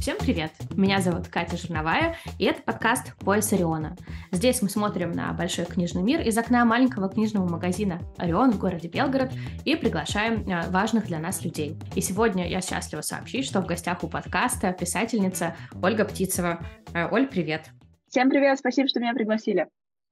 Всем привет! Меня зовут Катя Жирновая, и это подкаст «Пояс Ориона». Здесь мы смотрим на большой книжный мир из окна маленького книжного магазина «Орион» в городе Белгород и приглашаем э, важных для нас людей. И сегодня я счастлива сообщить, что в гостях у подкаста писательница Ольга Птицева. Э, Оль, привет! Всем привет, спасибо, что меня пригласили.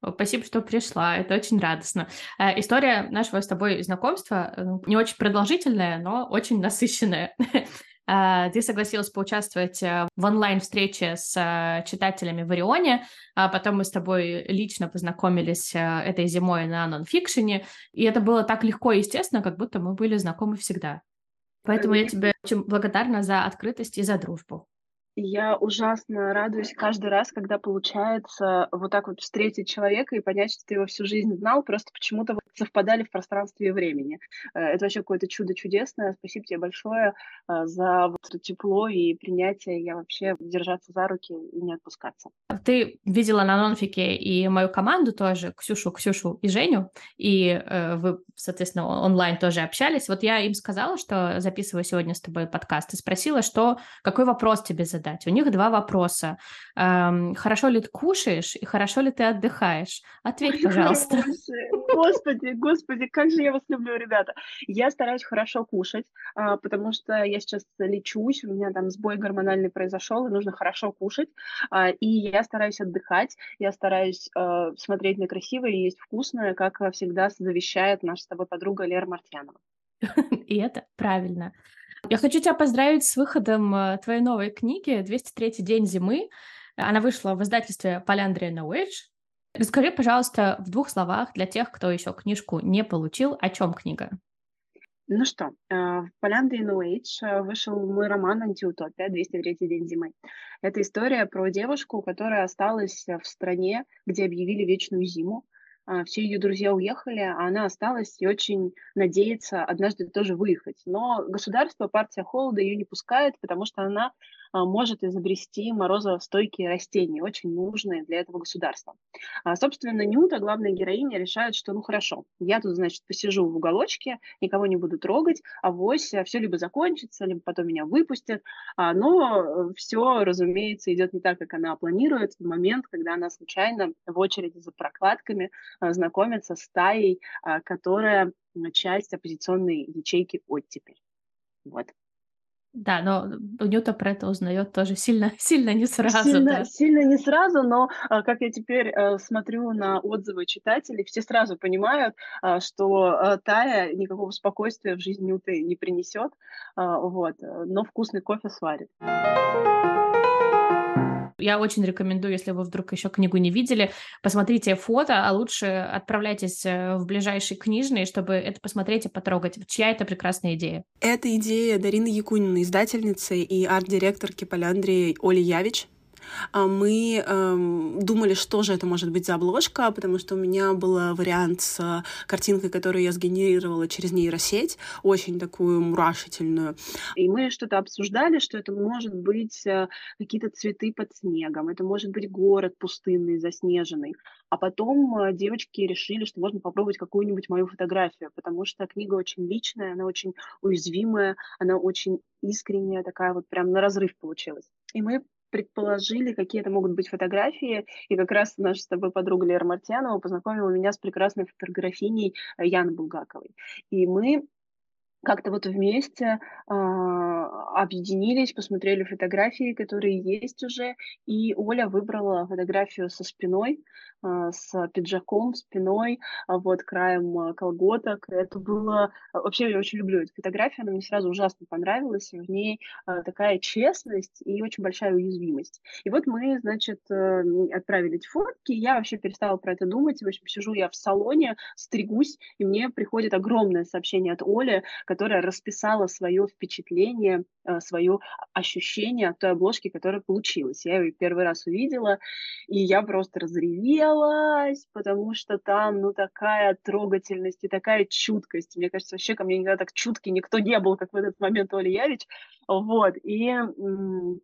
Спасибо, что пришла, это очень радостно. Э, история нашего с тобой знакомства не очень продолжительная, но очень насыщенная. А, ты согласилась поучаствовать э, в онлайн-встрече с э, читателями в Орионе, а потом мы с тобой лично познакомились э, этой зимой на нонфикшене, и это было так легко и естественно, как будто мы были знакомы всегда. Поэтому я тебе очень благодарна за открытость и за дружбу. Я ужасно радуюсь каждый раз, когда получается вот так вот встретить человека и понять, что ты его всю жизнь знал, просто почему-то вот совпадали в пространстве и времени. Э, это вообще какое-то чудо чудесное. Спасибо тебе большое э, за вот это тепло и принятие. Я вообще держаться за руки и не отпускаться. Ты видела на нонфике и мою команду тоже, Ксюшу, Ксюшу и Женю, и э, вы, соответственно, онлайн тоже общались. Вот я им сказала, что записываю сегодня с тобой подкаст, и спросила, что, какой вопрос тебе задать задать. У них два вопроса. Эм, хорошо ли ты кушаешь и хорошо ли ты отдыхаешь? Ответь, пожалуйста. Господи, господи, как же я вас люблю, ребята. Я стараюсь хорошо кушать, а, потому что я сейчас лечусь, у меня там сбой гормональный произошел, и нужно хорошо кушать. А, и я стараюсь отдыхать, я стараюсь а, смотреть на красивое и есть вкусное, как всегда завещает наша с тобой подруга Лера Мартьянова. И это правильно. Я хочу тебя поздравить с выходом э, твоей новой книги «203 день зимы». Она вышла в издательстве Поляндрия Age. Расскажи, пожалуйста, в двух словах для тех, кто еще книжку не получил, о чем книга. Ну что, э, в Поляндрии э, вышел мой роман «Антиутопия. 203 день зимы». Это история про девушку, которая осталась в стране, где объявили вечную зиму, все ее друзья уехали, а она осталась и очень надеется однажды тоже выехать. Но государство, партия холода ее не пускает, потому что она а, может изобрести морозостойкие растения, очень нужные для этого государства. А, собственно, Нюта, главная героиня, решает, что ну хорошо, я тут, значит, посижу в уголочке, никого не буду трогать, а вось все либо закончится, либо потом меня выпустят. А, но все, разумеется, идет не так, как она планирует в момент, когда она случайно в очереди за прокладками знакомится с Таей, которая часть оппозиционной ячейки оттепель. Вот. Да, но Нюта про это узнает тоже сильно, сильно не сразу. Сильно, да. сильно не сразу, но а, как я теперь а, смотрю на отзывы читателей, все сразу понимают, а, что Тая никакого спокойствия в жизни Нюты не принесет, вот, но вкусный кофе сварит. Я очень рекомендую, если вы вдруг еще книгу не видели, посмотрите фото, а лучше отправляйтесь э, в ближайший книжный, чтобы это посмотреть и потрогать. Чья это прекрасная идея? Это идея Дарины Якунины, издательницы и арт-директорки Поляндрии Оли Явич. А мы эм, думали, что же это может быть за обложка, потому что у меня был вариант с картинкой, которую я сгенерировала через нейросеть, очень такую мурашительную. И мы что-то обсуждали, что это может быть э, какие-то цветы под снегом, это может быть город пустынный, заснеженный. А потом э, девочки решили, что можно попробовать какую-нибудь мою фотографию, потому что книга очень личная, она очень уязвимая, она очень искренняя, такая вот прям на разрыв получилась. И мы предположили, какие это могут быть фотографии, и как раз наша с тобой подруга Лера Мартьянова познакомила меня с прекрасной фотографиней э, Яны Булгаковой. И мы как-то вот вместе э, объединились, посмотрели фотографии, которые есть уже, и Оля выбрала фотографию со спиной, э, с пиджаком, спиной, э, вот краем колготок. Это было... Вообще, я очень люблю эту фотографию, она мне сразу ужасно понравилась, в ней э, такая честность и очень большая уязвимость. И вот мы, значит, э, отправили эти фотки, я вообще перестала про это думать, в общем, сижу я в салоне, стригусь, и мне приходит огромное сообщение от Оли, которая расписала свое впечатление, э, свое ощущение от той обложки, которая получилась. Я ее первый раз увидела, и я просто разревелась, потому что там, ну, такая трогательность и такая чуткость. Мне кажется, вообще ко мне никогда так чуткий никто не был, как в этот момент Оля Явич. Вот, и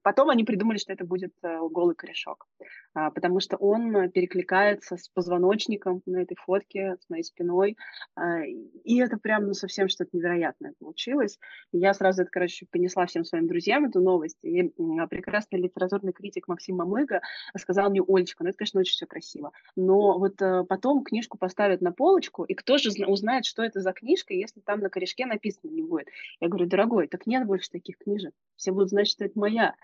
потом они придумали, что это будет э, голый корешок, а, потому что он перекликается с позвоночником на этой фотке, с моей спиной, а, и это прям, ну, совсем что-то невероятное получилось. И я сразу это, короче, понесла всем своим друзьям эту новость. И прекрасный литературный критик Максим Мамыга сказал мне, Олечка, ну это, конечно, очень все красиво, но вот э, потом книжку поставят на полочку, и кто же узнает, что это за книжка, если там на корешке написано не будет? Я говорю, дорогой, так нет больше таких книжек, все будут знать, что это моя.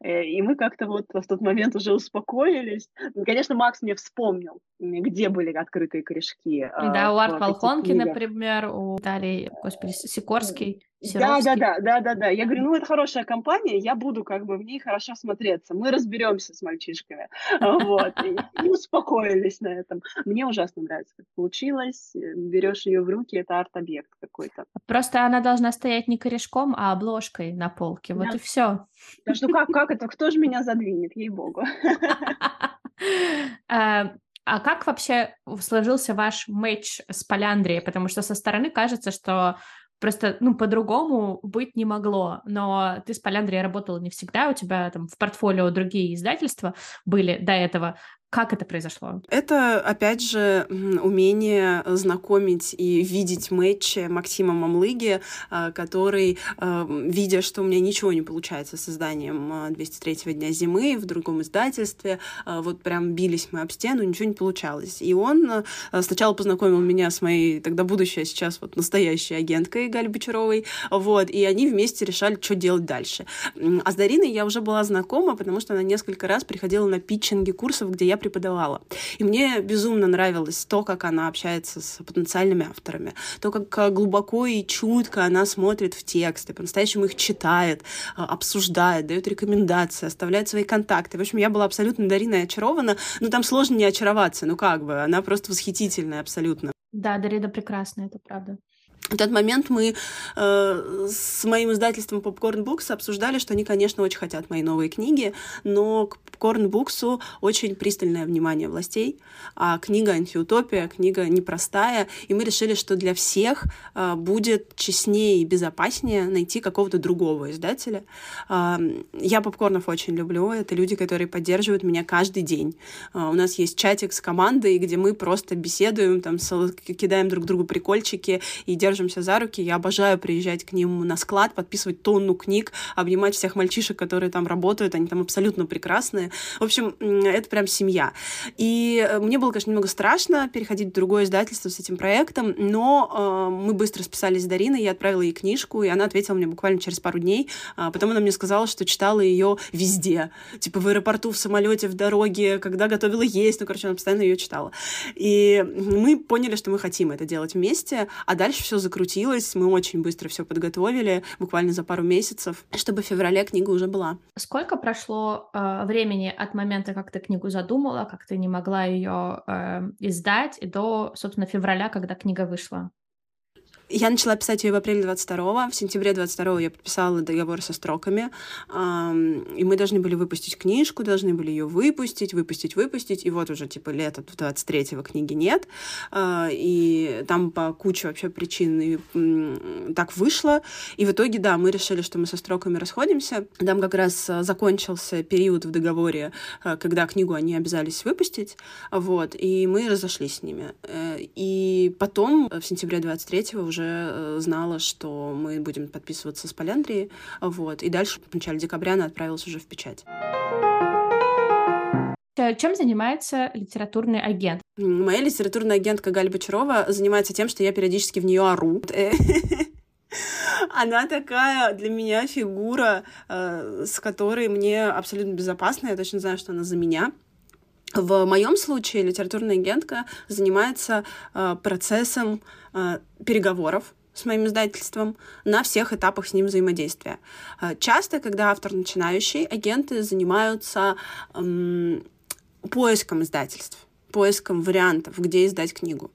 Э, и мы как-то вот в тот момент уже успокоились. Ну, конечно, Макс мне вспомнил, где были открытые корешки. А, да, у Арт Волхонки, например, у Дарьи, господи, Сикорский. Да, да, да, да, да, да. Я говорю, ну это хорошая компания, я буду как бы в ней хорошо смотреться. Мы разберемся с мальчишками. Вот. И, успокоились на этом. Мне ужасно нравится, как получилось. Берешь ее в руки, это арт-объект какой-то. Просто она должна стоять не корешком, а обложкой на полке. Вот да. и все. Да что как, как это? Кто же меня задвинет, ей-богу. А, а как вообще сложился ваш матч с Поляндрией? Потому что со стороны кажется, что Просто, ну, по-другому быть не могло. Но ты с Поляндрией работала не всегда, у тебя там в портфолио другие издательства были до этого. Как это произошло? Это, опять же, умение знакомить и видеть матчи Максима Мамлыги, а, который, а, видя, что у меня ничего не получается с созданием 203-го дня зимы в другом издательстве, а, вот прям бились мы об стену, ничего не получалось. И он сначала познакомил меня с моей тогда будущей, а сейчас вот настоящей агенткой Галей Бочаровой, вот, и они вместе решали, что делать дальше. А с Дариной я уже была знакома, потому что она несколько раз приходила на питчинги курсов, где я преподавала. И мне безумно нравилось то, как она общается с потенциальными авторами, то, как глубоко и чутко она смотрит в тексты, по-настоящему их читает, а, обсуждает, дает рекомендации, оставляет свои контакты. В общем, я была абсолютно Дариной очарована. Ну, там сложно не очароваться, ну как бы, она просто восхитительная абсолютно. Да, Дарида прекрасная, это правда. В тот момент мы э, с моим издательством Popcorn Books обсуждали, что они, конечно, очень хотят мои новые книги, но к Popcorn Books очень пристальное внимание властей, а книга антиутопия, книга непростая, и мы решили, что для всех э, будет честнее и безопаснее найти какого-то другого издателя. Э, я попкорнов очень люблю, это люди, которые поддерживают меня каждый день. Э, у нас есть чатик с командой, где мы просто беседуем, там, кидаем друг другу прикольчики и держим держимся за руки. Я обожаю приезжать к ним на склад, подписывать тонну книг, обнимать всех мальчишек, которые там работают, они там абсолютно прекрасные. В общем, это прям семья. И э, мне было, конечно, немного страшно переходить в другое издательство с этим проектом, но э, мы быстро списались с Дариной, я отправила ей книжку, и она ответила мне буквально через пару дней. А потом она мне сказала, что читала ее везде. Типа в аэропорту, в самолете, в дороге, когда готовила есть. Ну, короче, она постоянно ее читала. И мы поняли, что мы хотим это делать вместе, а дальше все закрутилось, мы очень быстро все подготовили, буквально за пару месяцев, чтобы в феврале книга уже была. Сколько прошло э, времени от момента, как ты книгу задумала, как ты не могла ее э, издать, до, собственно, февраля, когда книга вышла? Я начала писать ее в апреле 22 В сентябре 22 я подписала договор со строками. И мы должны были выпустить книжку, должны были ее выпустить, выпустить, выпустить. И вот уже, типа, лето 23-го книги нет. А, и там по куче вообще причин и так вышло. И в итоге, да, мы решили, что мы со строками расходимся. Там как раз а, закончился период в договоре, а, когда книгу они обязались выпустить. Вот. И мы разошлись с ними. Э, и потом, в сентябре 23-го, уже уже э, знала, что мы будем подписываться с Поляндрией, вот, и дальше в начале декабря она отправилась уже в печать. Э, чем занимается литературный агент? Моя литературная агентка Галя Бочарова занимается тем, что я периодически в нее ору. Она такая для меня фигура, э, с которой мне абсолютно безопасно. Я точно знаю, что она за меня. В моем случае литературная агентка занимается э, процессом э, переговоров с моим издательством на всех этапах с ним взаимодействия. Э, часто, когда автор начинающий, агенты занимаются э, поиском издательств, поиском вариантов, где издать книгу.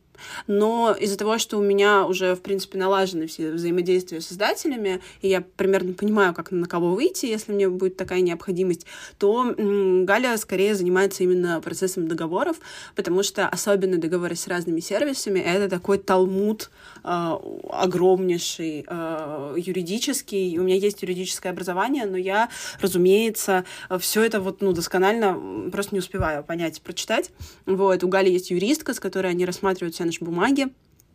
Но из-за того, что у меня уже, в принципе, налажены все взаимодействия с издателями, и я примерно понимаю, как на кого выйти, если мне будет такая необходимость, то Галя скорее занимается именно процессом договоров, потому что особенно договоры с разными сервисами — это такой талмуд э, огромнейший, э, юридический. У меня есть юридическое образование, но я, разумеется, все это вот, ну, досконально просто не успеваю понять, прочитать. Вот. У Гали есть юристка, с которой они рассматривают все наши бумаги.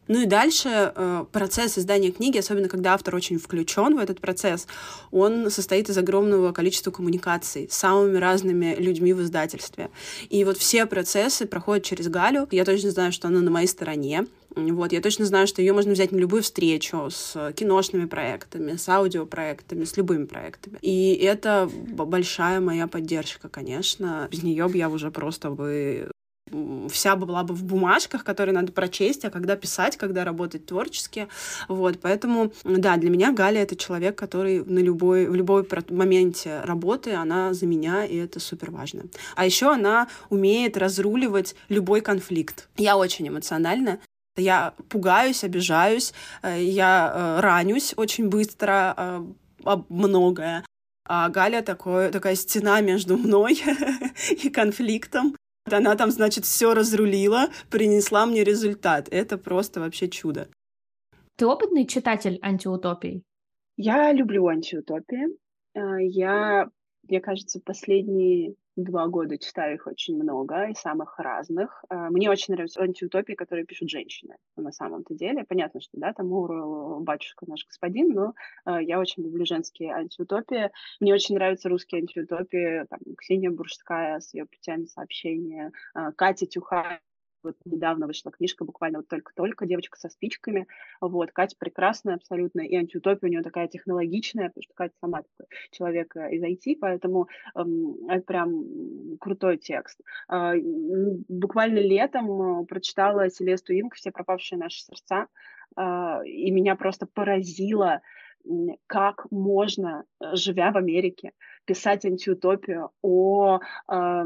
Ну и дальше э, процесс издания книги, особенно когда автор очень включен в этот процесс, он состоит из огромного количества коммуникаций с самыми разными людьми в издательстве. И вот все процессы проходят через Галю. Я точно знаю, что она на моей стороне. Вот, я точно знаю, что ее можно взять на любую встречу с киношными проектами, с аудиопроектами, с любыми проектами. И это большая моя поддержка, конечно. Без нее бы я уже просто бы вся была бы в бумажках, которые надо прочесть, а когда писать, когда работать творчески. Вот, поэтому, да, для меня Галя — это человек, который на любой, в любой моменте работы, она за меня, и это супер важно. А еще она умеет разруливать любой конфликт. Я очень эмоциональна, я пугаюсь, обижаюсь, э, я э, ранюсь очень быстро, э, многое. А Галя такой, такая стена между мной и конфликтом. Она там, значит, все разрулила, принесла мне результат. Это просто вообще чудо. Ты опытный читатель антиутопий? Я люблю антиутопии. А, я, мне кажется, последние два года читаю их очень много и самых разных. А, мне очень нравятся антиутопии, которые пишут женщины на самом-то деле. Понятно, что да, там Уру, батюшка наш господин, но а, я очень люблю женские антиутопии. Мне очень нравятся русские антиутопии, там, Ксения Буржская с ее путями сообщения, а, Катя Тюха вот недавно вышла книжка, буквально вот только-только, девочка со спичками. Вот, Катя прекрасная абсолютно, и антиутопия у нее такая технологичная, потому что Катя сама такой человек э, из IT, поэтому эм, это прям крутой текст. Э, буквально летом э, прочитала Селесту Инг «Все пропавшие наши сердца», э, и меня просто поразило, как можно, э, живя в Америке, писать антиутопию о э,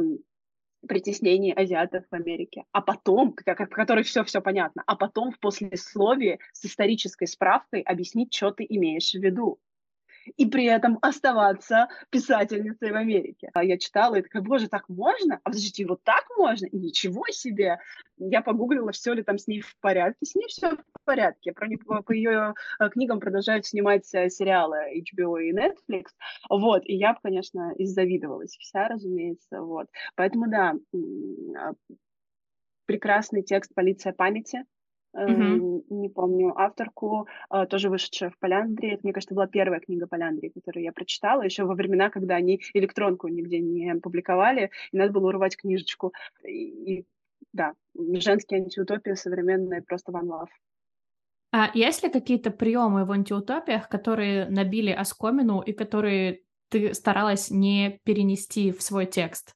притеснении азиатов в Америке, а потом, как, в которой все-все понятно, а потом в послесловии с исторической справкой объяснить, что ты имеешь в виду и при этом оставаться писательницей в Америке. А я читала и такая, боже, так можно? А подождите, вот так можно? И ничего себе! Я погуглила, все ли там с ней в порядке. С ней все в порядке. Про, по, по ее э, книгам продолжают снимать э, сериалы HBO и Netflix. Вот, и я конечно, иззавидовалась вся, разумеется. Вот. Поэтому, да, а, прекрасный текст «Полиция памяти», Mm-hmm. не помню авторку, э, тоже вышедшая в Поляндрии. Это, мне кажется, была первая книга Поляндрии, которую я прочитала еще во времена, когда они электронку нигде не публиковали, и надо было урвать книжечку. И, и да, женские антиутопии современные просто one love. А есть ли какие-то приемы в антиутопиях, которые набили оскомину и которые ты старалась не перенести в свой текст?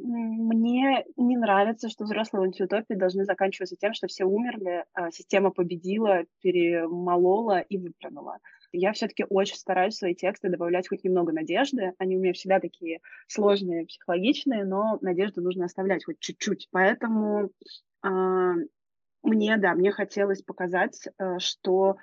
Мне не нравится, что взрослые антиутопии должны заканчиваться тем, что все умерли, а система победила, перемолола и выплюнула. Я все-таки очень стараюсь в свои тексты добавлять хоть немного надежды. Они у меня всегда такие сложные, психологичные, но надежду нужно оставлять хоть чуть-чуть. Поэтому э, мне, да, мне хотелось показать, э, что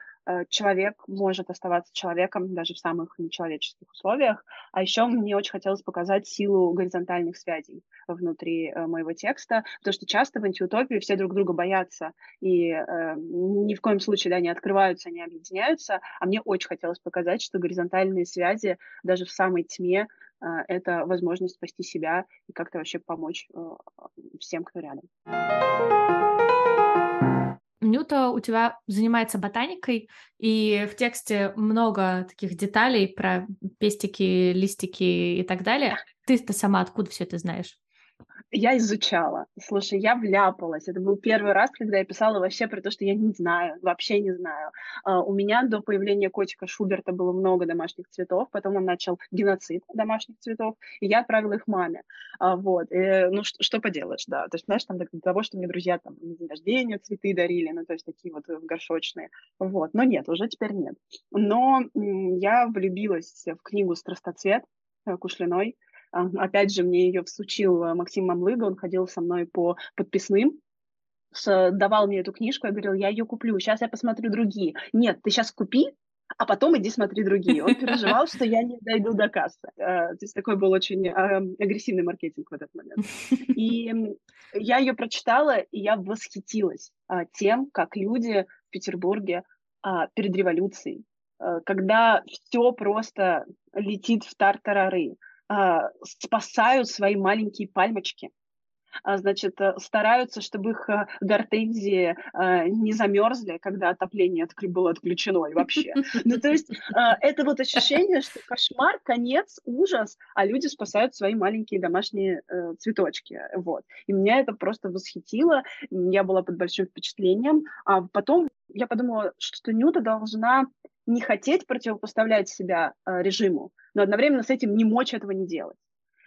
человек может оставаться человеком даже в самых нечеловеческих условиях. А еще мне очень хотелось показать силу горизонтальных связей внутри э, моего текста, потому что часто в антиутопии все друг друга боятся и э, ни в коем случае да, не открываются, не объединяются. А мне очень хотелось показать, что горизонтальные связи даже в самой тьме э, это возможность спасти себя и как-то вообще помочь э, всем, кто рядом. Нюта у тебя занимается ботаникой, и в тексте много таких деталей про пестики, листики и так далее. Ты-то сама откуда все это знаешь? Я изучала. Слушай, я вляпалась. Это был первый раз, когда я писала вообще про то, что я не знаю, вообще не знаю. Uh, у меня до появления котика Шуберта было много домашних цветов, потом он начал геноцид домашних цветов, и я отправила их маме. Uh, вот. И, ну, что, что поделаешь, да. То есть, знаешь, там до того, что мне друзья там на день рождения цветы дарили, ну, то есть такие вот горшочные. Вот. Но нет, уже теперь нет. Но я влюбилась в книгу «Страстоцвет» э, Кушлиной. Опять же, мне ее всучил э, Максим Мамлыга, он ходил со мной по подписным, давал мне эту книжку, я говорил, я ее куплю, сейчас я посмотрю другие. Нет, ты сейчас купи, а потом иди смотри другие. Он переживал, что я не дойду до кассы. Э, то есть такой был очень агрессивный маркетинг в этот момент. И я ее прочитала, и я восхитилась а, тем, как люди в Петербурге а, перед революцией, э, когда все просто летит в тартарары, а, спасают свои маленькие пальмочки, а, значит, э, стараются, чтобы их э, гортензии э, не замерзли, когда отопление было отключено и вообще. Ну, то есть это вот ощущение, что кошмар, конец, ужас, а люди спасают свои маленькие домашние цветочки. Вот. И меня это просто восхитило, я была под большим впечатлением. А потом я подумала, что Нюта должна не хотеть противопоставлять себя режиму, но одновременно с этим не мочь этого не делать.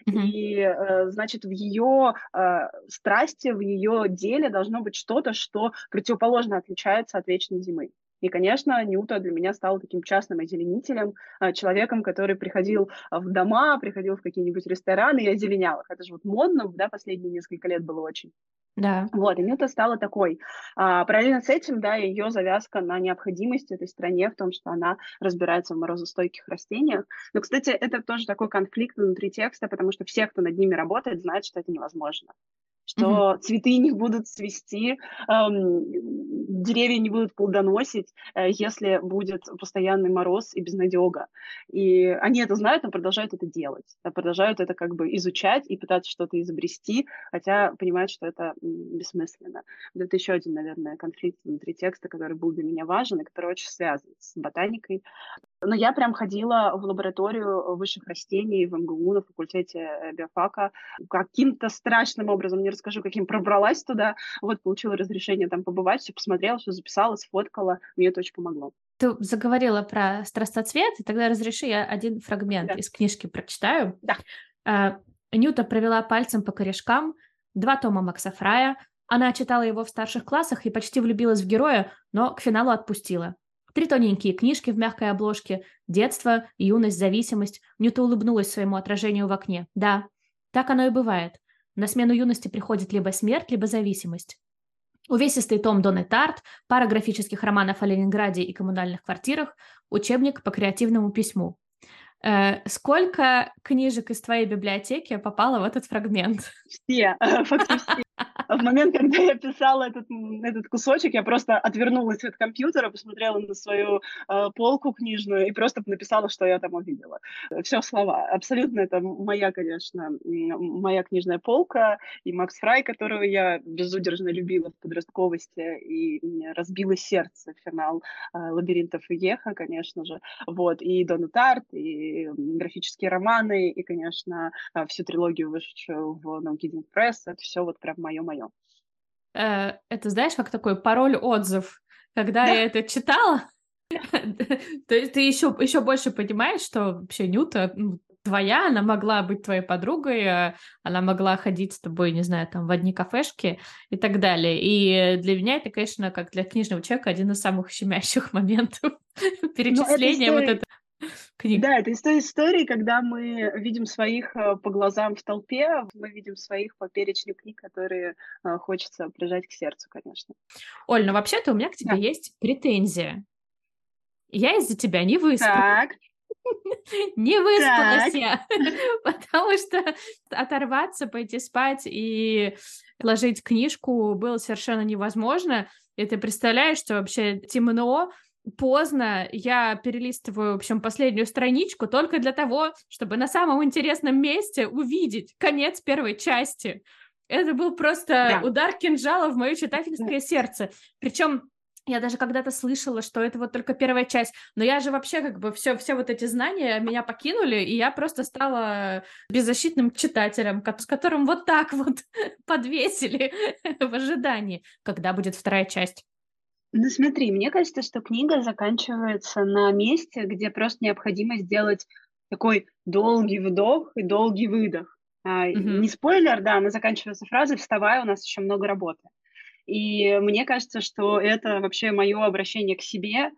И, э, значит, в ее э, страсти, в ее деле должно быть что-то, что противоположно отличается от вечной зимы. И, конечно, Ньюта для меня стал таким частным озеленителем, э, человеком, который приходил в дома, приходил в какие-нибудь рестораны и озеленял их. Это же вот модно, да, последние несколько лет было очень. Да. Вот, и Нюта стала такой. А, параллельно с этим, да, ее завязка на необходимости этой стране в том, что она разбирается в морозостойких растениях. Но, кстати, это тоже такой конфликт внутри текста, потому что все, кто над ними работает, знают, что это невозможно что mm-hmm. цветы не будут цвести, эм, деревья не будут плодоносить, э, если будет постоянный мороз и безнадега. И они это знают, но продолжают это делать, продолжают это как бы изучать и пытаться что-то изобрести, хотя понимают, что это бессмысленно. Это еще один, наверное, конфликт внутри текста, который был для меня важен и который очень связан с ботаникой. Но я прям ходила в лабораторию высших растений в МГУ на факультете э, биофака. Каким-то страшным образом, не расскажу, каким пробралась туда. Вот, получила разрешение там побывать, все посмотрела, все записала, сфоткала. Мне это очень помогло. Ты заговорила про страстоцвет, и тогда разреши я один фрагмент да. из книжки прочитаю. Да. А, Нюта провела пальцем по корешкам два тома Макса Фрая. Она читала его в старших классах и почти влюбилась в героя, но к финалу отпустила. Три тоненькие книжки в мягкой обложке. Детство, юность, зависимость. Нюта улыбнулась своему отражению в окне. Да, так оно и бывает. На смену юности приходит либо смерть, либо зависимость. Увесистый том Донны Тарт, пара графических романов о Ленинграде и коммунальных квартирах, учебник по креативному письму. Э, сколько книжек из твоей библиотеки попало в этот фрагмент? Все, фактически в момент, когда я писала этот, этот кусочек, я просто отвернулась от компьютера, посмотрела на свою э, полку книжную и просто написала, что я там увидела. Все слова. Абсолютно это моя, конечно, моя книжная полка и Макс Фрай, которого я безудержно любила в подростковости, и мне разбило сердце финал э, «Лабиринтов и Еха», конечно же. Вот. И Дона Тарт, и графические романы, и, конечно, э, всю трилогию, вышедшую в Наукидинг Пресс. Это все вот прям мое-мое. Э, это знаешь, как такой пароль-отзыв. Когда да. я это читала, то есть ты еще, еще больше понимаешь, что вообще Нюта ну, твоя, она могла быть твоей подругой, э, она могла ходить с тобой, не знаю, там в одни кафешки и так далее. И для меня это, конечно, как для книжного человека один из самых щемящих моментов перечисления вот это книг. Да, это из той истории, когда мы видим своих э, по глазам в толпе, мы видим своих по перечню книг, которые э, хочется прижать к сердцу, конечно. Оль, ну вообще-то у меня к тебе да. есть претензия. Я из-за тебя не выспалась. Так. Не выспалась я, потому что оторваться, пойти спать и ложить книжку было совершенно невозможно. И ты представляешь, что вообще темно, поздно я перелистываю, в общем, последнюю страничку только для того, чтобы на самом интересном месте увидеть конец первой части. Это был просто да. удар кинжала в мое читательское да. сердце. Причем я даже когда-то слышала, что это вот только первая часть, но я же вообще как бы все, все вот эти знания меня покинули, и я просто стала беззащитным читателем, с которым вот так вот подвесили в ожидании, когда будет вторая часть. Ну смотри, мне кажется, что книга заканчивается на месте, где просто необходимо сделать такой долгий вдох и долгий выдох. Mm-hmm. Не спойлер, да, она заканчивается фразой «вставай, у нас еще много работы». И мне кажется, что это вообще мое обращение к себе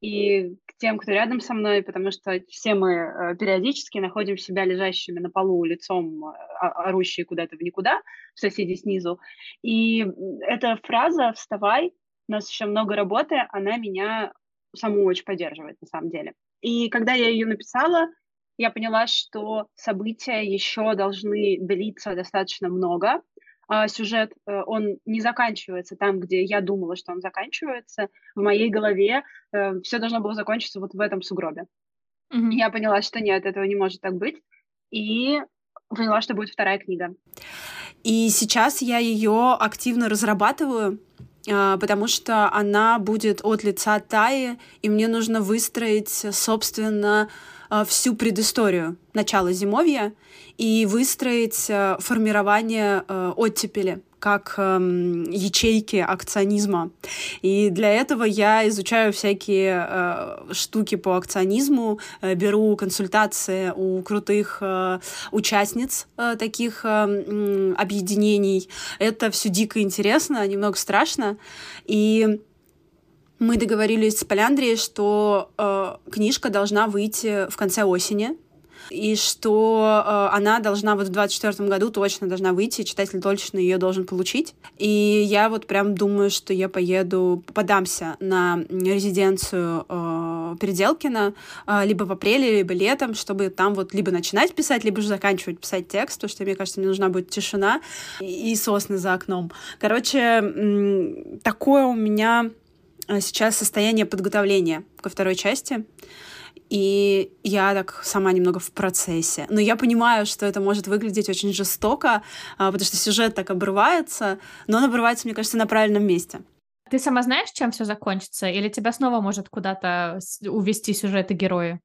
и к тем, кто рядом со мной, потому что все мы э, периодически находим себя лежащими на полу лицом, э, орущие куда-то в никуда, соседи снизу. И эта фраза «вставай» у нас еще много работы, она меня саму очень поддерживает, на самом деле. И когда я ее написала, я поняла, что события еще должны длиться достаточно много. А сюжет, э, он не заканчивается там, где я думала, что он заканчивается. В моей голове э, все должно было закончиться вот в этом сугробе. Mm-hmm. Я поняла, что нет, этого не может так быть. И Поняла, что будет вторая книга. И сейчас я ее активно разрабатываю, потому что она будет от лица Таи, и мне нужно выстроить, собственно, а, всю предысторию. Начала зимовья и выстроить а, формирование оттепели как эм, ячейки акционизма. И для этого я изучаю всякие э, штуки по акционизму, э, беру консультации у крутых э, участниц э, таких э, объединений. Это все дико интересно, немного страшно. И мы договорились с Поляндрией, что э, книжка должна выйти в конце осени и что э, она должна вот в 24 году точно должна выйти, читатель точно ее должен получить. И я вот прям думаю, что я поеду, подамся на резиденцию э, Переделкина э, либо в апреле, либо летом, чтобы там вот либо начинать писать, либо же заканчивать писать текст, потому что, мне кажется, мне нужна будет тишина и, и сосны за окном. Короче, такое у меня э, сейчас состояние подготовления ко второй части. И я так сама немного в процессе. Но я понимаю, что это может выглядеть очень жестоко, а, потому что сюжет так обрывается, но он обрывается, мне кажется, на правильном месте. Ты сама знаешь, чем все закончится? Или тебя снова может куда-то увести сюжет и герои?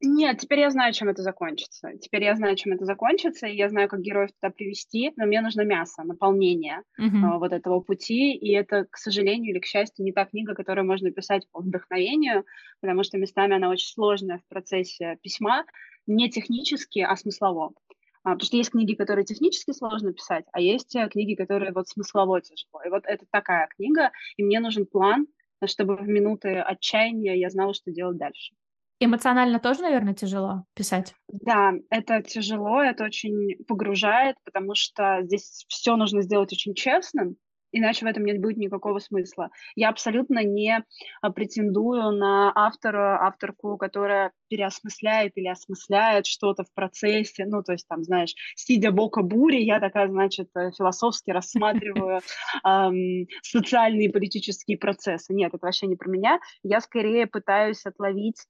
Нет, теперь я знаю, чем это закончится. Теперь я знаю, чем это закончится, и я знаю, как героев туда привести, но мне нужно мясо, наполнение uh-huh. э, вот этого пути, и это, к сожалению или к счастью, не та книга, которую можно писать по вдохновению, потому что местами она очень сложная в процессе письма, не технически, а смыслово. А, потому что есть книги, которые технически сложно писать, а есть э, книги, которые вот смыслово тяжело. И вот это такая книга, и мне нужен план, чтобы в минуты отчаяния я знала, что делать дальше. Эмоционально тоже, наверное, тяжело писать? Да, это тяжело, это очень погружает, потому что здесь все нужно сделать очень честным, иначе в этом не будет никакого смысла. Я абсолютно не а, претендую на автора, авторку, которая переосмысляет или осмысляет что-то в процессе. Ну, то есть, там, знаешь, сидя бока бури, я такая, значит, э, философски рассматриваю социальные и политические процессы. Нет, это вообще не про меня. Я скорее пытаюсь отловить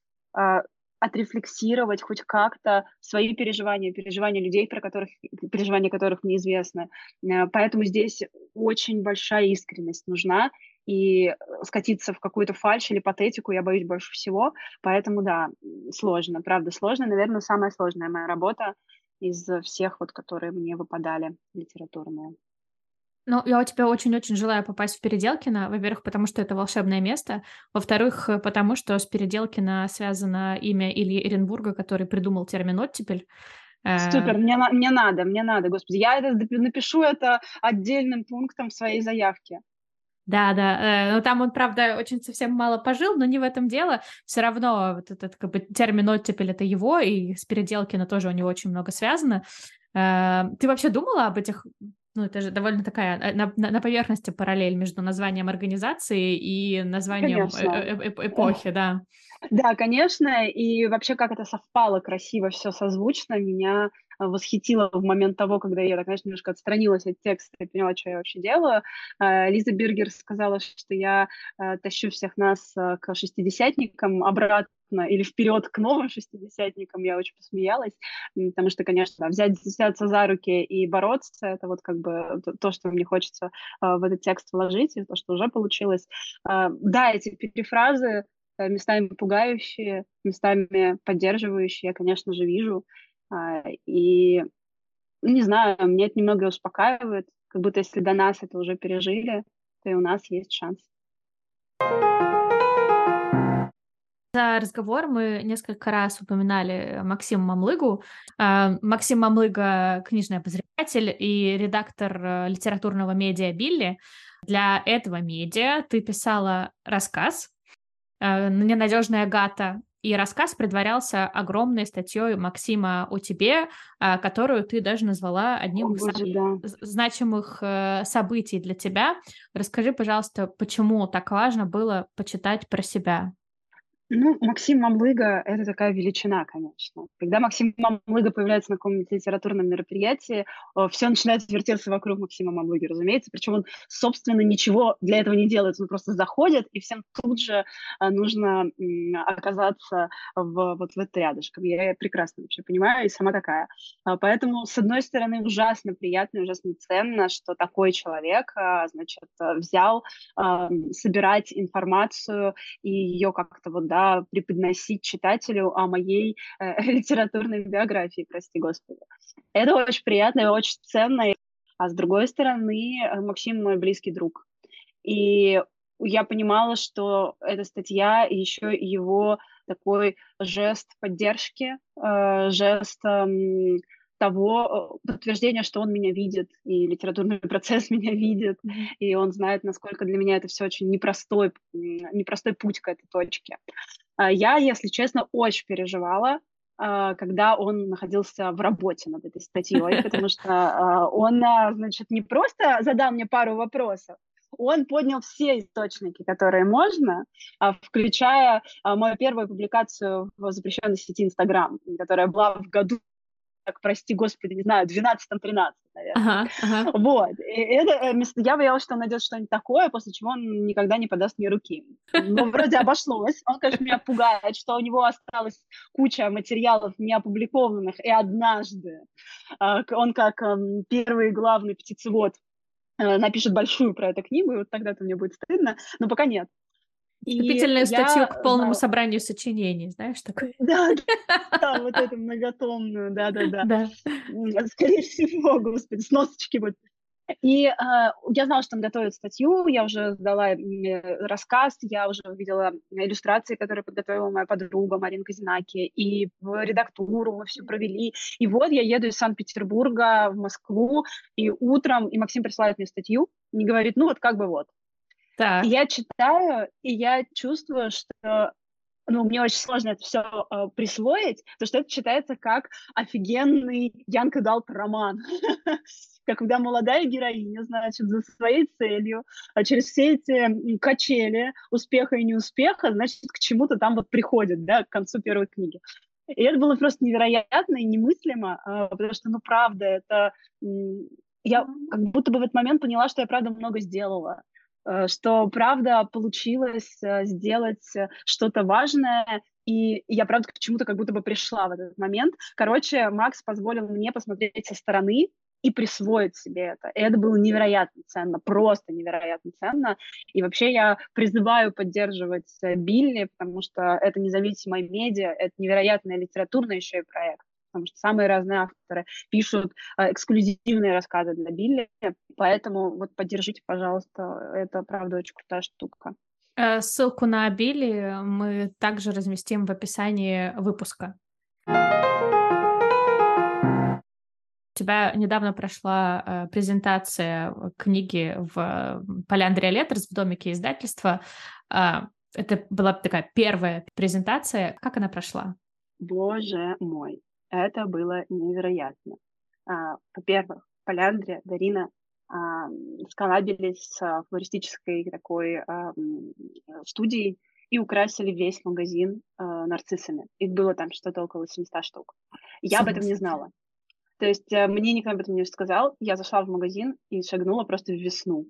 отрефлексировать хоть как-то свои переживания, переживания людей, про которых, переживания которых неизвестны. Э, поэтому здесь очень большая искренность нужна, и скатиться в какую-то фальшь или патетику я боюсь больше всего. Поэтому, да, сложно, правда, сложно. Наверное, самая сложная моя работа из всех, вот, которые мне выпадали литературные. Ну, я у тебя очень-очень желаю попасть в Переделкино. Во-первых, потому что это волшебное место. Во-вторых, потому что с Переделкино связано имя Ильи Эренбурга, который придумал термин «оттепель». Э, Супер, мне, мне надо, мне надо, господи. Я это напишу это отдельным пунктом в своей заявке. Да, да. Э, ну там он, правда, очень совсем мало пожил, но не в этом дело. Все равно вот этот как бы термин оттепель это его, и с Переделкино тоже у него очень много связано. Э, ты вообще думала об этих ну, это же довольно такая э, на, на, на поверхности параллель между названием организации и названием э -э -э эпохи, да. Да, конечно, и вообще как это совпало красиво, все созвучно, меня восхитило в момент того, когда я, так, знаешь, немножко отстранилась от текста и поняла, что я вообще делаю. Э, Лиза Бергер сказала, что я э, тащу всех нас к шестидесятникам обратно или вперед к новым шестидесятникам, я очень посмеялась, потому что, конечно, взять, взяться за руки и бороться, это вот как бы то, что мне хочется в этот текст вложить, и то, что уже получилось. Да, эти перефразы Э, местами пугающие, местами поддерживающие, я, конечно же, вижу. А, и, ну, не знаю, меня это немного успокаивает, как будто если до нас это уже пережили, то и у нас есть шанс. За разговор мы несколько раз упоминали Максима Мамлыгу. А, Максим Мамлыга — книжный обозреватель и редактор э, литературного медиа «Билли». Для этого медиа ты писала рассказ э, «Ненадежная Гата», и рассказ предварялся огромной статьей Максима о тебе, э, которую ты даже назвала одним о, из боже, да. значимых э, событий для тебя. Расскажи, пожалуйста, почему так важно было почитать про себя? Ну, Максим Мамлыга — это такая величина, конечно. Когда Максим Мамлыга появляется на каком-нибудь литературном мероприятии, все начинает вертеться вокруг Максима Мамлыги, разумеется. Причем он, собственно, ничего для этого не делает. Он просто заходит, и всем тут же а, нужно оказаться в, вот в этот рядышком. Я прекрасно вообще понимаю, и сама такая. А, поэтому, с одной стороны, ужасно приятно, ужасно ценно, что такой человек, значит, взял собирать информацию и ее как-то вот, да, да, преподносить читателю о моей э, литературной биографии, прости господи. Это очень приятно и очень ценно. А с другой стороны, э, Максим мой близкий друг. И я понимала, что эта статья еще его такой жест поддержки, э, жест э, того э, подтверждения, что он меня видит, и литературный процесс меня видит, и он знает, насколько для меня это все очень непростой, непростой путь к этой точке. А я, если честно, очень переживала, а, когда он находился в работе над этой статьей, потому что а, он, значит, не просто задал мне пару вопросов, он поднял все источники, которые можно, включая мою первую публикацию в запрещенной сети Инстаграм, которая была в году так, прости господи, не знаю, 12-13, наверное. Ага, ага. Вот. И это, э, я боялась, что он найдет что-нибудь такое, после чего он никогда не подаст мне руки. Но вроде обошлось. Он, конечно, меня пугает, что у него осталась куча материалов не опубликованных, и однажды а, он, как эм, первый главный птицевод, э, напишет большую про эту книгу, и вот тогда-то мне будет стыдно, но пока нет. Вступительную статью к полному да. собранию сочинений, знаешь, такое? Да, да, вот эту многотомную, да-да-да. Да. Скорее всего, господи, сносочки вот. И э, я знала, что он готовит статью, я уже сдала рассказ, я уже увидела иллюстрации, которые подготовила моя подруга Маринка Зинаки, и в редактуру мы все провели. И вот я еду из Санкт-Петербурга в Москву, и утром, и Максим присылает мне статью, и говорит, ну вот как бы вот, так. Я читаю, и я чувствую, что ну, мне очень сложно это все э, а, присвоить, потому что это читается как офигенный Янка Далт роман. когда молодая героиня, значит, за своей целью, а через все эти качели успеха и неуспеха, значит, к чему-то там вот приходит, да, к концу первой книги. И это было просто невероятно и немыслимо, э, потому что, ну, правда, это... Я как будто бы в этот момент поняла, что я, правда, много сделала. Э, что правда получилось э, сделать э, что-то важное, и я, правда, к чему-то как будто бы пришла в этот момент. Короче, Макс позволил мне посмотреть со стороны и присвоить себе это. И это было невероятно ценно, просто невероятно ценно. И вообще я призываю поддерживать Билли, потому что это независимая медиа, это невероятная литературная еще и проект потому что самые разные авторы пишут э, эксклюзивные рассказы для Билли, поэтому вот поддержите, пожалуйста, это правда очень крутая штука. Э, ссылку на Билли мы также разместим в описании выпуска. У тебя недавно прошла э, презентация книги в Поляндрия Летерс в домике издательства. Это была такая первая презентация. Как она прошла? Боже мой, это было невероятно. А, во-первых, Поляндрия, Дарина а, сколабились с флористической такой а, студией и украсили весь магазин нарциссами. Их было там что-то около 700 штук. Я об этом не знала. То есть мне никто об этом не сказал. Я зашла в магазин и шагнула просто в весну.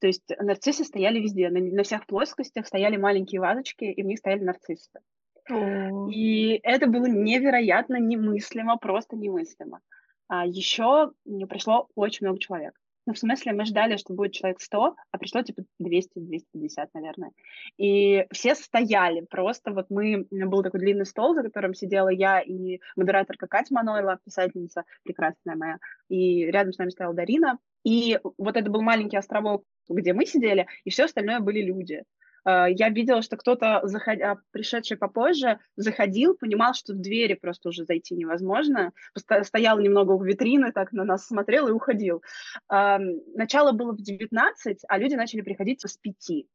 То есть нарциссы стояли везде, на, на всех плоскостях стояли маленькие вазочки, и в них стояли нарциссы. И это было невероятно немыслимо, просто немыслимо. А еще мне пришло очень много человек. Ну, в смысле, мы ждали, что будет человек 100, а пришло типа 200-250, наверное. И все стояли просто. Вот мы... Был такой длинный стол, за которым сидела я и модераторка Катя Манойла, писательница прекрасная моя. И рядом с нами стояла Дарина. И вот это был маленький островок, где мы сидели, и все остальное были люди. Э, я видела, что кто-то, заход... А, пришедший попозже, заходил, понимал, что в двери просто уже зайти невозможно, стоял немного у витрины, так на нас смотрел и уходил. Начало было в 19, а люди начали приходить с 5.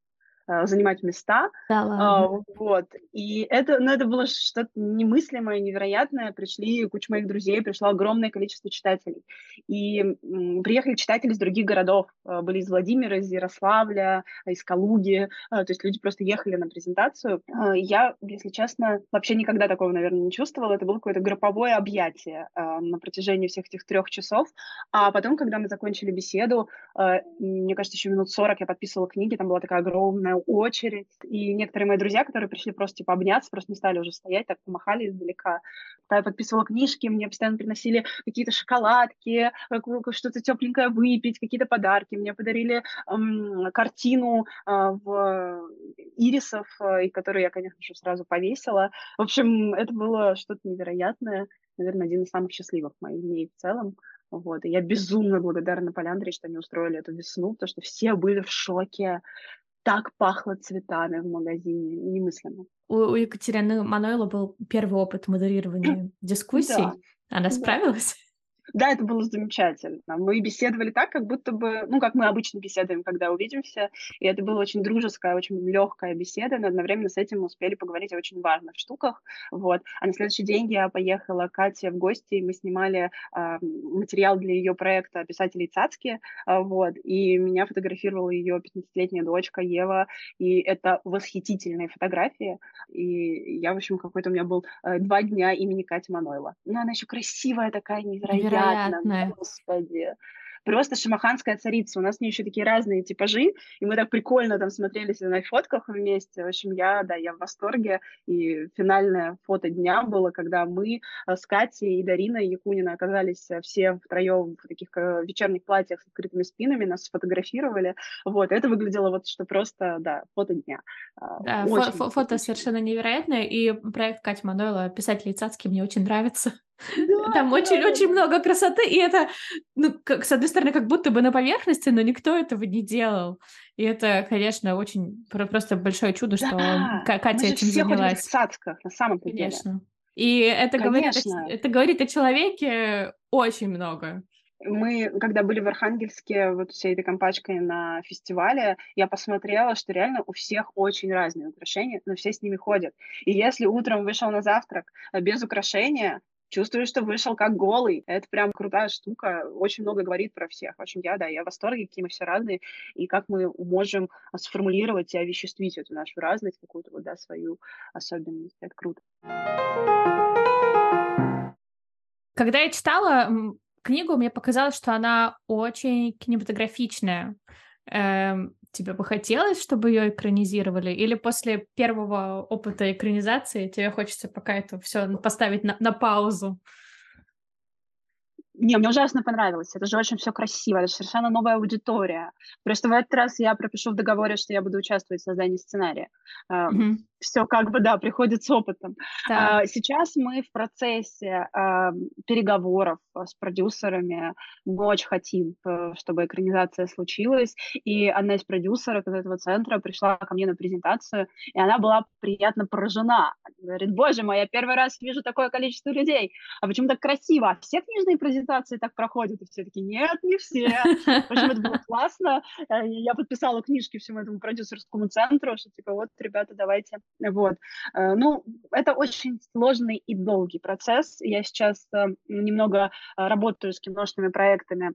Э, занимать места. Да ладно. А, вот. И это, ну, это было что-то немыслимое, невероятное. Пришли куча моих друзей, пришло огромное количество читателей. И приехали читатели из других городов. Э, были из Владимира, из Ярославля, из Калуги. То есть люди просто ехали на презентацию. Я, если честно, вообще никогда такого, наверное, не чувствовала. Это было какое-то групповое объятие на протяжении всех этих трех часов. А потом, когда мы закончили беседу, мне кажется, еще минут 40 я подписывала книги, там была такая огромная очередь, и некоторые мои друзья, которые пришли просто типа обняться, просто не стали уже стоять, так помахали издалека. Когда я подписывала книжки, мне постоянно приносили какие-то шоколадки, что-то тепленькое выпить, какие-то подарки. Мне подарили эм, картину э, в ирисов, э, которую я, конечно же, сразу повесила. В общем, это было что-то невероятное. Наверное, один из самых счастливых моих дней в целом. Вот. И я безумно благодарна Поляндре, что они устроили эту весну, потому что все были в шоке. Так пахло цветами в магазине, немыслимо. У, у Екатерины Мануэла был первый опыт модерирования дискуссий. Да. Она справилась? Да, это было замечательно. Мы беседовали так, как будто бы, ну, как мы обычно беседуем, когда увидимся. И это была очень дружеская, очень легкая беседа, но одновременно с этим мы успели поговорить о очень важных штуках. Вот. А на следующий день я поехала к Кате в гости, и мы снимали э, материал для ее проекта «Писатели Цацки». Э, вот. И меня фотографировала ее 15-летняя дочка Ева, и это восхитительные фотографии. И я, в общем, какой-то у меня был э, два дня имени Кати Манойла. Но она еще красивая такая, невероятная невероятная. Господи просто шамаханская царица. У нас с ней еще такие разные типажи, и мы так прикольно там смотрелись на фотках вместе. В общем, я, да, я в восторге. И финальное фото дня было, когда мы э, с Катей и Дариной Якунина оказались э, все втроем в таких э, вечерних платьях с открытыми спинами, нас сфотографировали. Вот, это выглядело вот, что просто, да, фото дня. А, да, фо фо фото совершенно невероятное, и проект Кати Манойла «Писатель Цацкий» мне очень нравится. Да, Там очень-очень да. много красоты, и это, ну, как, с одной стороны, как будто бы на поверхности, но никто этого не делал. И это, конечно, очень просто большое чудо, да, что Катя этим все занялась. в цацках, на самом деле. Конечно. И это говорит, это говорит о человеке очень много. Мы, когда были в Архангельске вот всей этой компачкой на фестивале, я посмотрела, что реально у всех очень разные украшения, но все с ними ходят. И если утром вышел на завтрак без украшения, чувствую, что вышел как голый. Это прям крутая штука, очень много говорит про всех. В общем, я, да, я в восторге, какие мы все разные, и как мы можем сформулировать и овеществить эту нашу разность, какую-то вот, да, свою особенность. Это круто. Когда я читала книгу, мне показалось, что она очень кинематографичная. Эм, тебе бы хотелось, чтобы ее экранизировали? Или после первого опыта экранизации тебе хочется пока это все поставить на, на паузу? Не, мне ужасно понравилось. Это же очень все красиво. Это совершенно новая аудитория. Просто в этот раз я пропишу в договоре, что я буду участвовать в создании сценария. Mm-hmm. Все как бы, да, приходит с опытом. Да. Сейчас мы в процессе переговоров с продюсерами. Мы очень хотим, э, чтобы экранизация случилась. И одна из продюсеров из этого центра пришла ко мне на презентацию, и она была приятно поражена. Говорит, боже мой, я первый раз вижу такое количество людей. А почему так красиво? А все книжные презентации презентации так проходят, и все таки нет, не все. В общем, это было классно. Э, я подписала книжки всему этому продюсерскому центру, что типа вот, ребята, давайте. Вот. Э, ну, это очень сложный и долгий процесс. Я сейчас э, немного работаю с киношными проектами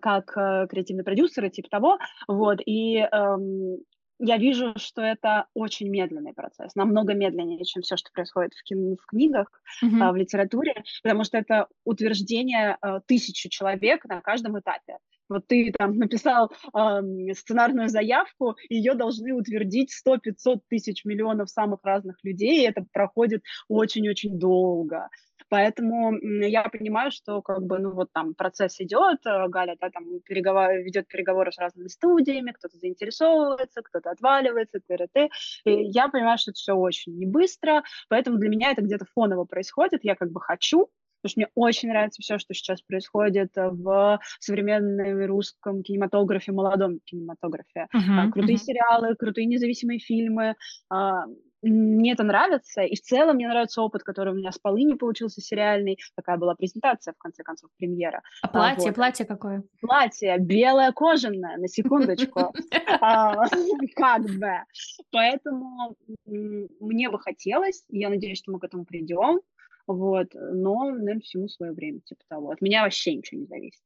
как креативный продюсер и типа того, вот, и эм, я вижу, что это очень медленный процесс, намного медленнее, чем все, что происходит в, кин- в книгах, mm-hmm. а, в литературе, потому что это утверждение а, тысячи человек на каждом этапе. Вот ты там написал э, сценарную заявку, ее должны утвердить 100-500 тысяч миллионов самых разных людей, и это проходит очень-очень долго. Поэтому я понимаю, что как бы, ну вот там процесс идет, э, Галя да, там переговор, ведет переговоры с разными студиями, кто-то заинтересовывается, кто-то отваливается, т.р.т. Я понимаю, что это все очень не быстро, поэтому для меня это где-то фоново происходит, я как бы хочу, потому что мне очень нравится все, что сейчас происходит в современном русском кинематографе, молодом кинематографе. Uh-huh, крутые uh-huh. сериалы, крутые независимые фильмы, а, мне это нравится, и в целом мне нравится опыт, который у меня с Полыни получился сериальный. Такая была презентация, в конце концов, премьера. А платье, вот. платье какое? Платье, белое кожаное, на секундочку. А, как бы. Поэтому мне бы хотелось, я надеюсь, что мы к этому придем, вот, но, наверное, всему свое время, типа того. От меня вообще ничего не зависит.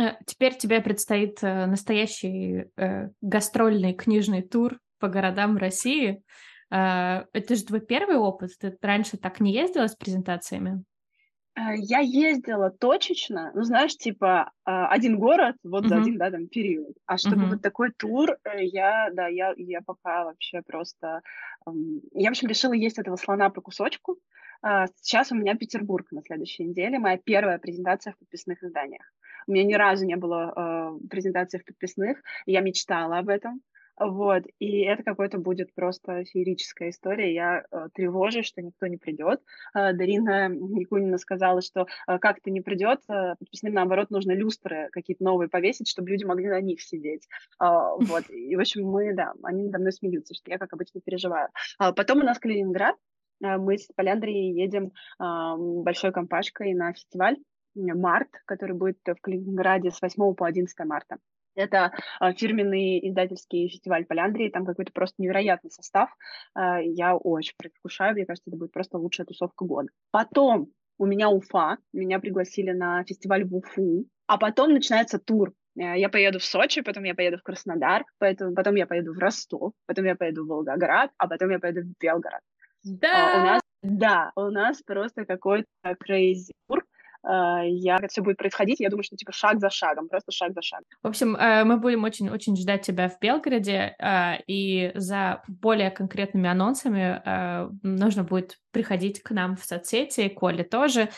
Э, теперь тебе предстоит э, настоящий э, гастрольный книжный тур по городам России. Э, это же твой первый опыт? Ты раньше так не ездила с презентациями? Э, я ездила точечно, ну, знаешь, типа а, один город вот uh-huh. за один, да, там, период. А чтобы uh-huh. вот такой тур, я, да, я, я пока вообще просто... Я, в общем, решила есть этого слона по кусочку. А, сейчас у меня Петербург на следующей неделе, моя первая презентация в подписных изданиях. У меня ни разу не было э, презентации в подписных, я мечтала об этом. Вот, и это какой-то будет просто феерическая история. Я э, тревожусь, что никто не придет. Э, Дарина Якунина сказала, что э, как-то не придет, э, подписным, наоборот, нужно люстры какие-то новые повесить, чтобы люди могли на них сидеть. Э, вот, и, в общем, мы, да, они надо мной смеются, что я, как обычно, переживаю. А потом у нас Калининград. Э, мы с Поляндрой едем э, большой компашкой на фестиваль «Март», который будет в Калининграде с 8 по 11 марта. Это э, фирменный издательский фестиваль Поляндрии, там какой-то просто невероятный состав. Э, я очень предвкушаю, мне кажется, это будет просто лучшая тусовка года. Потом у меня Уфа, меня пригласили на фестиваль в Уфу, а потом начинается тур. Э, я поеду в Сочи, потом я поеду в Краснодар, потом, потом я поеду в Ростов, потом я поеду в Волгоград, а потом я поеду в Белгород. Да! А, у нас, да, у нас просто какой-то crazy тур. Э, я, как все будет происходить, я думаю, что типа шаг за шагом, просто шаг за шагом. В общем, э, мы будем очень-очень ждать тебя в Белгороде, э, и за более конкретными анонсами нужно будет приходить к нам в соцсети, Коле тоже.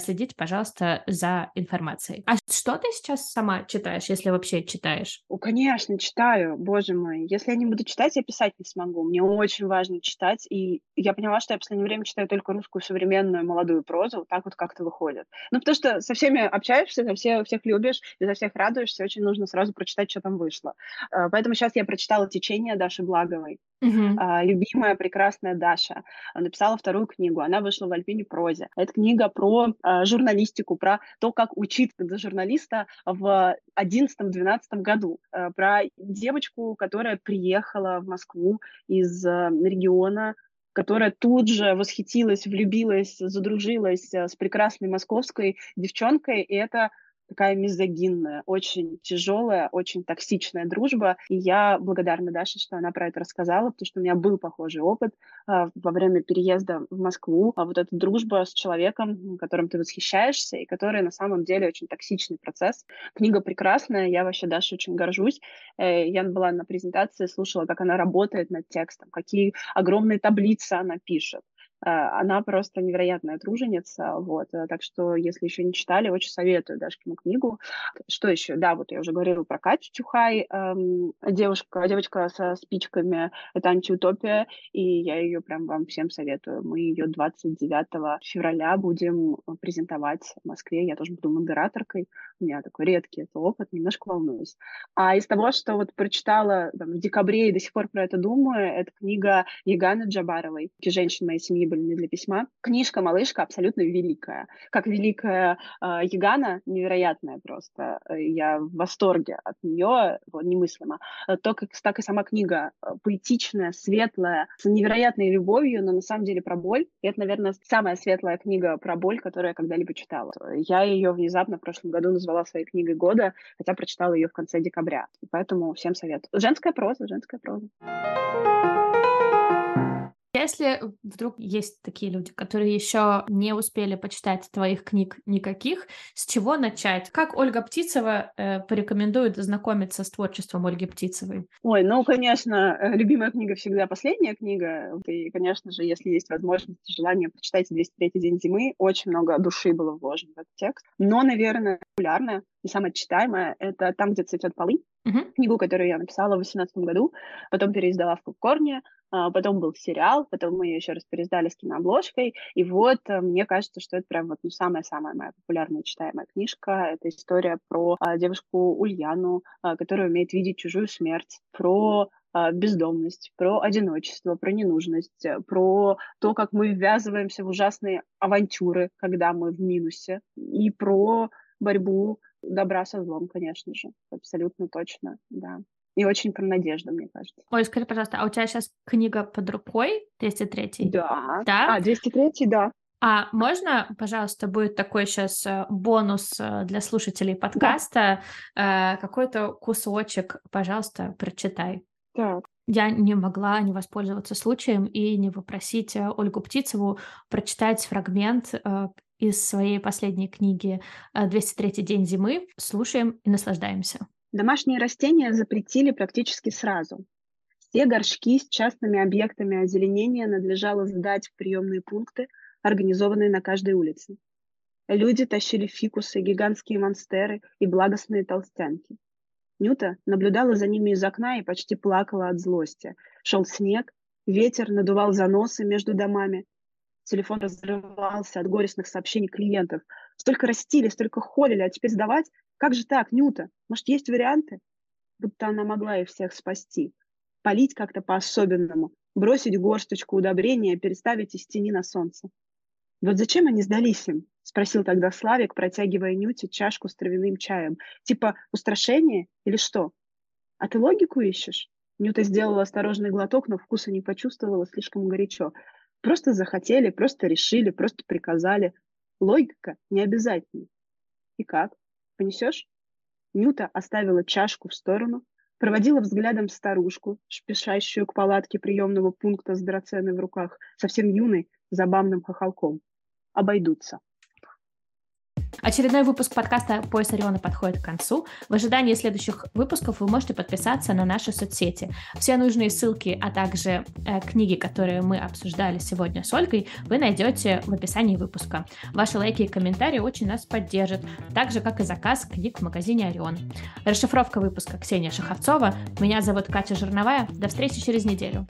Следите, пожалуйста, за информацией. А что ты сейчас сама читаешь, если вообще читаешь? О, конечно, читаю, боже мой. Если я не буду читать, я писать не смогу. Мне очень важно читать, и я поняла, что я в последнее время читаю только русскую современную молодую прозу, так вот как-то выходит. Ну, потому что со всеми общаешься, за все, всех любишь, и за всех радуешься, очень нужно сразу прочитать, что там вышло. А, поэтому сейчас я прочитала «Течение» Даши Благовой. Uh-huh. Любимая, прекрасная Даша написала вторую книгу. Она вышла в Альпине прозе. Это книга про а, журналистику, про то, как учиться для журналиста в 11-12 году. Про девочку, которая приехала в Москву из региона, которая тут же восхитилась, влюбилась, задружилась э, с прекрасной московской девчонкой, и это такая мизогинная, очень тяжелая, очень токсичная дружба. И я благодарна Даше, что она про это рассказала, потому что у меня был похожий опыт э, во время переезда в Москву. А вот эта дружба с человеком, которым ты восхищаешься, и который на самом деле очень токсичный процесс. Книга прекрасная, я вообще Дашей очень горжусь. Э, я была на презентации, слушала, как она работает над текстом, какие огромные таблицы она пишет. Э, она просто невероятная труженица, вот, э, так что, если еще не читали, очень советую Дашкину книгу. Что еще? Да, вот я уже говорила про Катю Чухай, эм, девушка, девочка со спичками, это антиутопия, и я ее прям вам всем советую. Мы ее 29 февраля будем презентовать в Москве, я тоже буду модераторкой, у меня такой редкий это опыт, немножко волнуюсь. А из того, что вот прочитала там, в декабре и до сих пор про это думаю, это книга Яганы Джабаровой «Женщин моей семьи были не для письма. Книжка «Малышка» абсолютно великая. Как великая э, Ягана, невероятная просто. Я в восторге от нее, вот, немыслимо. То, как, так и сама книга э, поэтичная, светлая, с невероятной любовью, но на самом деле про боль. И это, наверное, самая светлая книга про боль, которую я когда-либо читала. Я ее внезапно в прошлом году назвала своей книгой года, хотя прочитала ее в конце декабря. Поэтому всем советую. Женская проза, женская проза. Если вдруг есть такие люди, которые еще не успели почитать твоих книг никаких, с чего начать? Как Ольга Птицева э, порекомендует знакомиться с творчеством Ольги Птицевой? Ой, ну, конечно, э, любимая книга всегда последняя книга. И, конечно же, если есть возможность, желание, почитайте «203 день зимы». Очень много души было вложено в этот текст. Но, наверное, популярная и самая читаемая — это «Там, где цветет полынь». Uh-huh. Книгу, которую я написала в 2018 году, потом переиздала в Попкорне, а, потом был сериал, потом мы ее еще раз переиздали с кинообложкой, и вот э, мне кажется, что это прям вот ну, самая-самая моя популярная читаемая книжка. Это история про а, девушку Ульяну, а, которая умеет видеть чужую смерть, про а, бездомность, про одиночество, про ненужность, э, про то, как мы ввязываемся в ужасные авантюры, когда мы в минусе, и про борьбу добра со злом, конечно же, абсолютно точно, да. И очень про надежду, мне кажется. Ой, скажи, пожалуйста, а у тебя сейчас книга под рукой, 203? Да. Да? А, 203, да. А можно, пожалуйста, будет такой сейчас э, бонус э, для слушателей подкаста, да. какой-то кусочек, пожалуйста, прочитай. Так. Я не могла не воспользоваться случаем и не попросить э, Ольгу Птицеву прочитать фрагмент э, из своей последней книги «203 день зимы». Слушаем и наслаждаемся. Домашние растения запретили практически сразу. Все горшки с частными объектами озеленения надлежало сдать в приемные пункты, организованные на каждой улице. Люди тащили фикусы, гигантские монстеры и благостные толстянки. Нюта наблюдала за ними из окна и почти плакала от злости. Шел снег, ветер надувал заносы между домами. Телефон разрывался от горестных сообщений клиентов. Столько растили, столько холили, а теперь сдавать? Как же так, Нюта? Может, есть варианты? Будто она могла их всех спасти. Полить как-то по-особенному, бросить горсточку удобрения, переставить из тени на солнце. Вот зачем они сдались им? Спросил тогда Славик, протягивая Нюте чашку с травяным чаем. Типа устрашение или что? А ты логику ищешь? Нюта сделала осторожный глоток, но вкуса не почувствовала, слишком горячо. Просто захотели, просто решили, просто приказали. Логика не обязательно. И как? Понесешь? Нюта оставила чашку в сторону, проводила взглядом старушку, спешащую к палатке приемного пункта с драценой в руках, совсем юной, забавным хохолком. Обойдутся. Очередной выпуск подкаста «Пояс Ориона» подходит к концу. В ожидании следующих выпусков вы можете подписаться на наши соцсети. Все нужные ссылки, а также э, книги, которые мы обсуждали сегодня с Ольгой, вы найдете в описании выпуска. Ваши лайки и комментарии очень нас поддержат, так же, как и заказ книг в магазине «Орион». Расшифровка выпуска Ксения Шаховцова. Меня зовут Катя Жирновая. До встречи через неделю.